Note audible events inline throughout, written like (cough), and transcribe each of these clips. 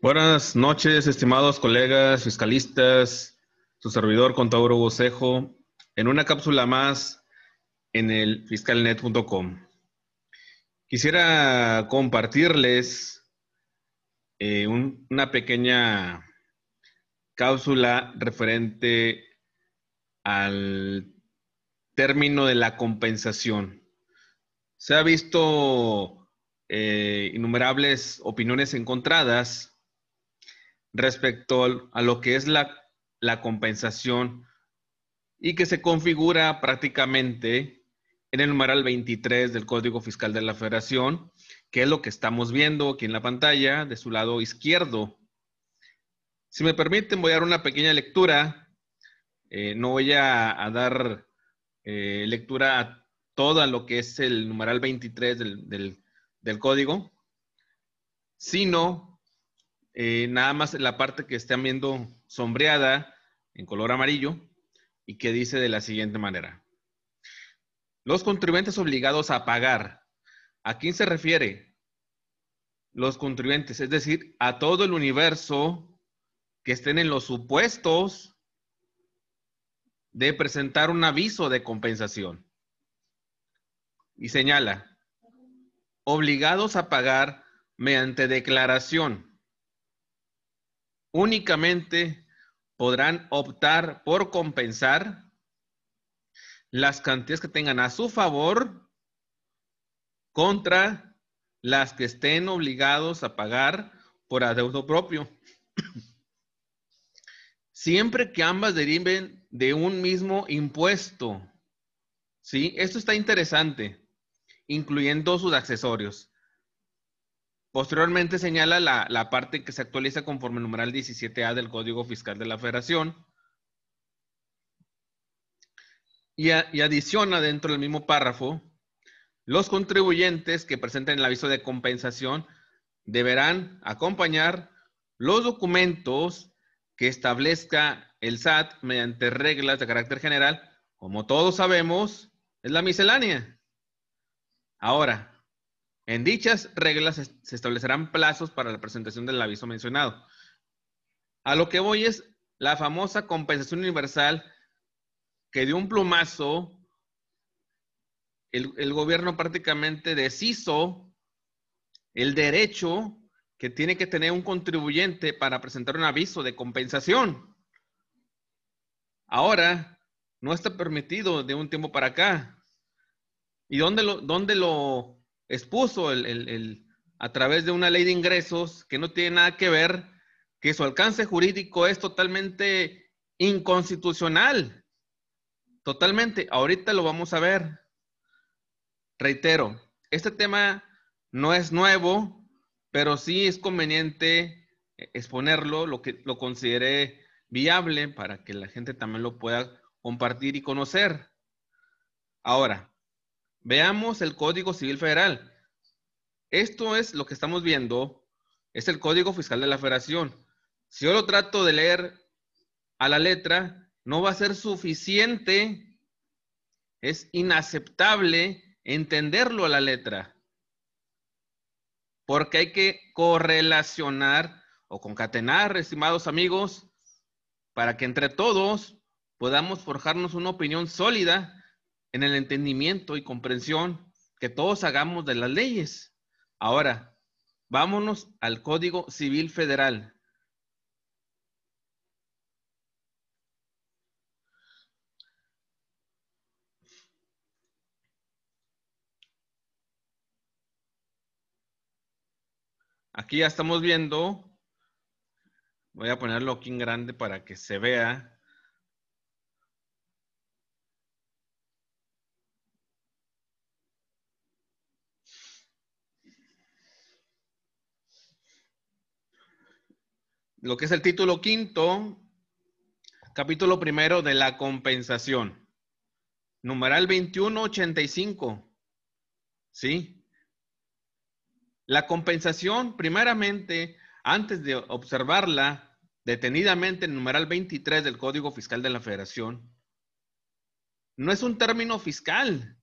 Buenas noches, estimados colegas fiscalistas, su servidor contador Hugo en una cápsula más en el fiscalnet.com. Quisiera compartirles eh, una pequeña cápsula referente al término de la compensación. Se ha visto eh, innumerables opiniones encontradas respecto a lo que es la, la compensación y que se configura prácticamente en el numeral 23 del Código Fiscal de la Federación, que es lo que estamos viendo aquí en la pantalla de su lado izquierdo. Si me permiten, voy a dar una pequeña lectura. Eh, no voy a, dar eh, lectura a todo lo que es el numeral 23 del, del código, sino eh, nada más la parte que están viendo sombreada en color amarillo y que dice de la siguiente manera. Los contribuyentes obligados a pagar. ¿A quién se refiere? Los contribuyentes, es decir, a todo el universo que estén en los supuestos de presentar un aviso de compensación. Y señala, obligados a pagar mediante declaración. Únicamente podrán optar por compensar las cantidades que tengan a su favor contra las que estén obligados a pagar por adeudo propio. (clears throat) Siempre que ambas deriven de un mismo impuesto. ¿Sí? Esto está interesante, incluyendo sus accesorios. Posteriormente señala la, la parte que se actualiza conforme el numeral 17A del Código Fiscal de la Federación, y, adiciona dentro del mismo párrafo, los contribuyentes que presenten el aviso de compensación deberán acompañar los documentos que establezca el SAT mediante reglas de carácter general. Como todos sabemos, es la miscelánea. Ahora, en dichas reglas se establecerán plazos para la presentación del aviso mencionado. A lo que voy es la famosa compensación universal que de un plumazo el, gobierno prácticamente deshizo el derecho que tiene que tener un contribuyente para presentar un aviso de compensación. Ahora no está permitido de un tiempo para acá. ¿Y dónde lo, dónde lo expuso el, a través de una ley de ingresos que no tiene nada que ver, que su alcance jurídico es totalmente inconstitucional? Totalmente, ahorita lo vamos a ver. Reitero, este tema no es nuevo, pero sí es conveniente exponerlo, lo que lo considere viable para que la gente también lo pueda compartir y conocer. Ahora, veamos el Código Civil Federal. Esto es lo que estamos viendo, es el Código Fiscal de la Federación. Si yo lo trato de leer a la letra, no va a ser suficiente, es inaceptable entenderlo a la letra, porque hay que correlacionar o concatenar, estimados amigos, para que entre todos podamos forjarnos una opinión sólida en el entendimiento y comprensión que todos hagamos de las leyes. Ahora, vámonos al Código Civil Federal. Aquí ya estamos viendo, voy a ponerlo aquí en grande para que se vea. Lo que es el título quinto, capítulo primero de la compensación. Numeral 2185. ¿Sí? La compensación, primeramente, antes de observarla detenidamente en numeral 23 del Código Fiscal de la Federación, no es un término fiscal,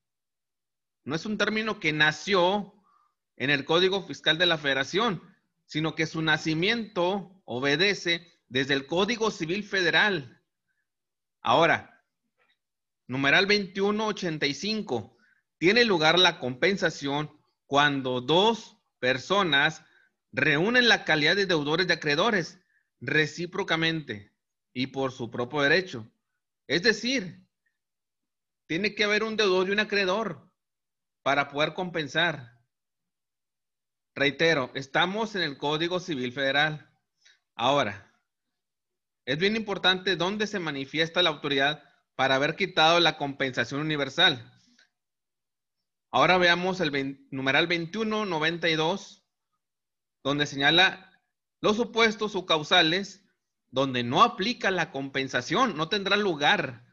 no es un término que nació en el Código Fiscal de la Federación, sino que su nacimiento obedece desde el Código Civil Federal. Ahora, numeral 2185, tiene lugar la compensación cuando dos personas reúnen la calidad de deudores de acreedores recíprocamente y por su propio derecho. Es decir, tiene que haber un deudor y un acreedor para poder compensar. Reitero, estamos en el Código Civil Federal. Ahora, es bien importante dónde se manifiesta la autoridad para haber quitado la compensación universal. Ahora veamos el numeral 2192, donde señala los supuestos o causales donde no aplica la compensación, no tendrá lugar,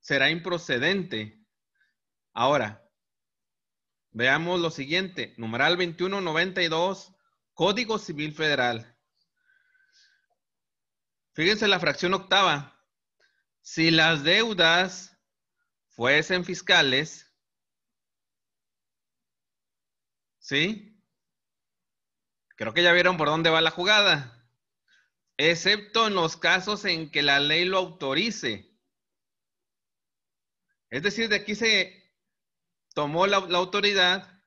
será improcedente. Ahora, veamos lo siguiente, numeral 2192, Código Civil Federal. Fíjense la fracción octava. Si las deudas fuesen fiscales, ¿sí? Creo que ya vieron por dónde va la jugada. Excepto en los casos en que la ley lo autorice. Es decir, de aquí se tomó la, la autoridad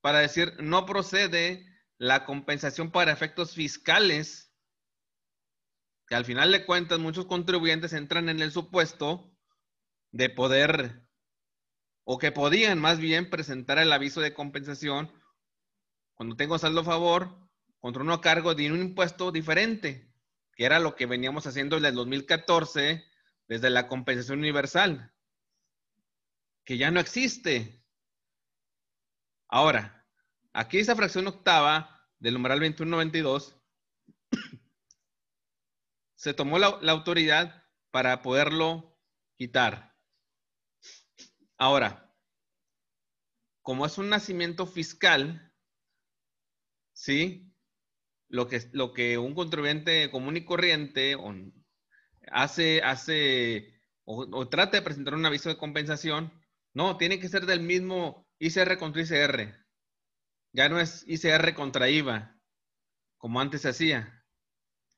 para decir no procede la compensación para efectos fiscales al final de cuentas muchos contribuyentes entran en el supuesto de poder o que podían más bien presentar el aviso de compensación cuando tengo saldo a favor contra uno a cargo de un impuesto diferente, que era lo que veníamos haciendo desde el 2014, desde la compensación universal, que ya no existe. Ahora, aquí esa fracción octava del numeral 2192 se tomó la, autoridad para poderlo quitar. Ahora, como es un nacimiento fiscal, ¿sí? Lo que, lo que un contribuyente común y corriente hace, hace o, trata de presentar un aviso de compensación, no, tiene que ser del mismo ICR contra ICR. Ya no es ICR contra IVA, como antes se hacía.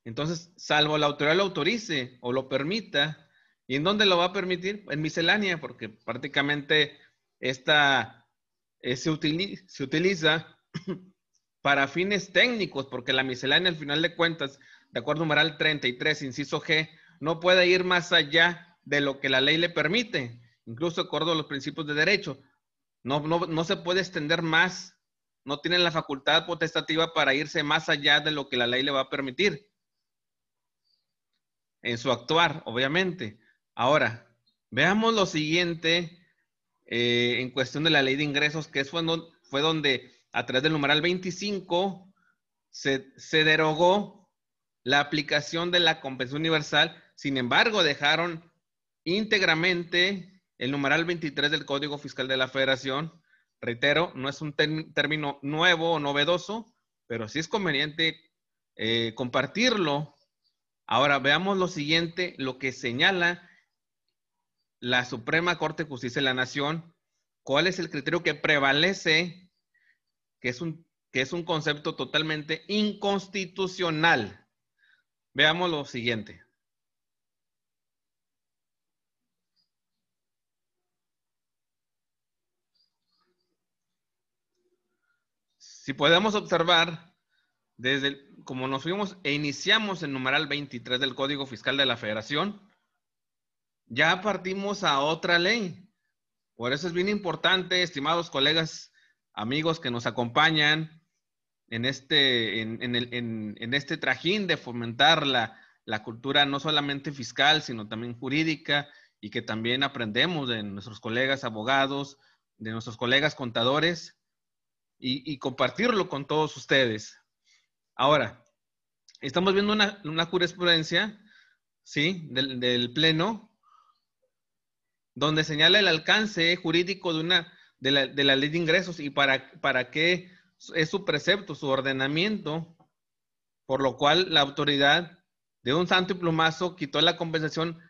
Entonces, salvo la autoridad lo autorice o lo permita, ¿y en dónde lo va a permitir? En miscelánea, porque prácticamente esta eh, se, utiliza (clears throat) para fines técnicos, porque la miscelánea al final de cuentas, de acuerdo al numeral 33, inciso G, no puede ir más allá de lo que la ley le permite, incluso de acuerdo a los principios de derecho. No, no, no se puede extender más, no tiene la facultad potestativa para irse más allá de lo que la ley le va a permitir en su actuar, obviamente. Ahora, veamos lo siguiente eh, en cuestión de la ley de ingresos, que fue, fue donde a través del numeral 25 se, se derogó la aplicación de la compensación universal. Sin embargo, dejaron íntegramente el numeral 23 del Código Fiscal de la Federación. Reitero, no es un término nuevo o novedoso, pero sí es conveniente eh, compartirlo Ahora veamos lo siguiente, lo que señala la Suprema Corte de Justicia de la Nación. ¿Cuál es el criterio que prevalece? Que es un, que es un concepto totalmente inconstitucional. Veamos lo siguiente. Si podemos observar, desde el, como nos fuimos e iniciamos el numeral 23 del Código Fiscal de la Federación, ya partimos a otra ley. Por eso es bien importante, estimados colegas, amigos que nos acompañan en este, en, este trajín de fomentar la, cultura no solamente fiscal, sino también jurídica y que también aprendemos de nuestros colegas abogados, de nuestros colegas contadores y compartirlo con todos ustedes. Ahora, estamos viendo una, jurisprudencia, ¿sí? Del, Pleno, donde señala el alcance jurídico de, una, de, la, ley de ingresos y para, para qué es su precepto, su ordenamiento, por lo cual la autoridad de un santo y plumazo quitó la compensación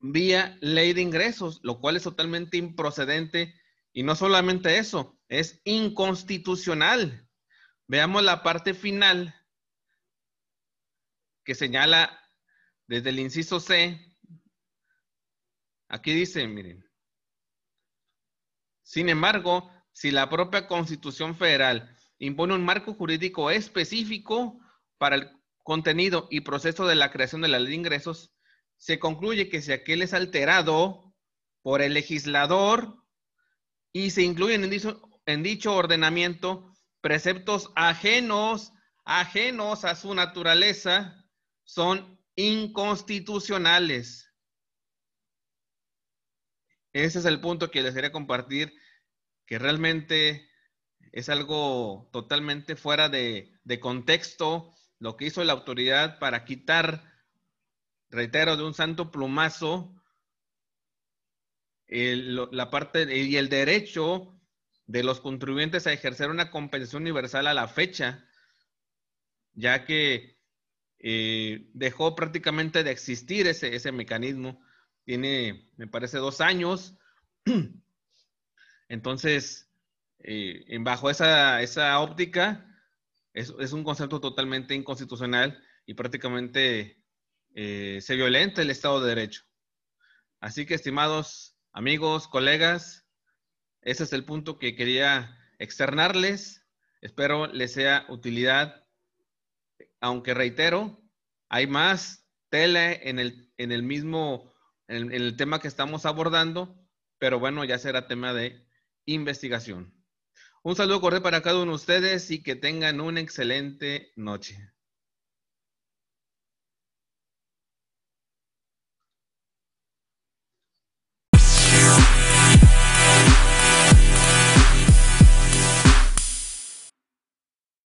vía ley de ingresos, lo cual es totalmente improcedente y no solamente eso, es inconstitucional. Veamos la parte final que señala desde el inciso C, aquí dice, miren, sin embargo, si la propia Constitución Federal impone un marco jurídico específico para el contenido y proceso de la creación de la ley de ingresos, se concluye que si aquel es alterado por el legislador y se incluyen en dicho, en dicho ordenamiento preceptos ajenos, ajenos a su naturaleza, son inconstitucionales. Ese es el punto que les quería compartir, que realmente es algo totalmente fuera de, de contexto lo que hizo la autoridad para quitar, reitero, de un santo plumazo la parte y el derecho de los contribuyentes a ejercer una compensación universal a la fecha, ya que eh, dejó prácticamente de existir ese, ese mecanismo. Tiene, me parece, dos años. (clears throat) Entonces, eh, bajo esa, esa óptica, es, es, un concepto totalmente inconstitucional y prácticamente eh, se violenta el Estado de Derecho. Así que, estimados amigos, colegas, ese es el punto que quería externarles. Espero les sea utilidad, aunque reitero, hay más tele en el, en el mismo, en el tema que estamos abordando, pero bueno, ya será tema de investigación. Un saludo cordial para cada uno de ustedes y que tengan una excelente noche.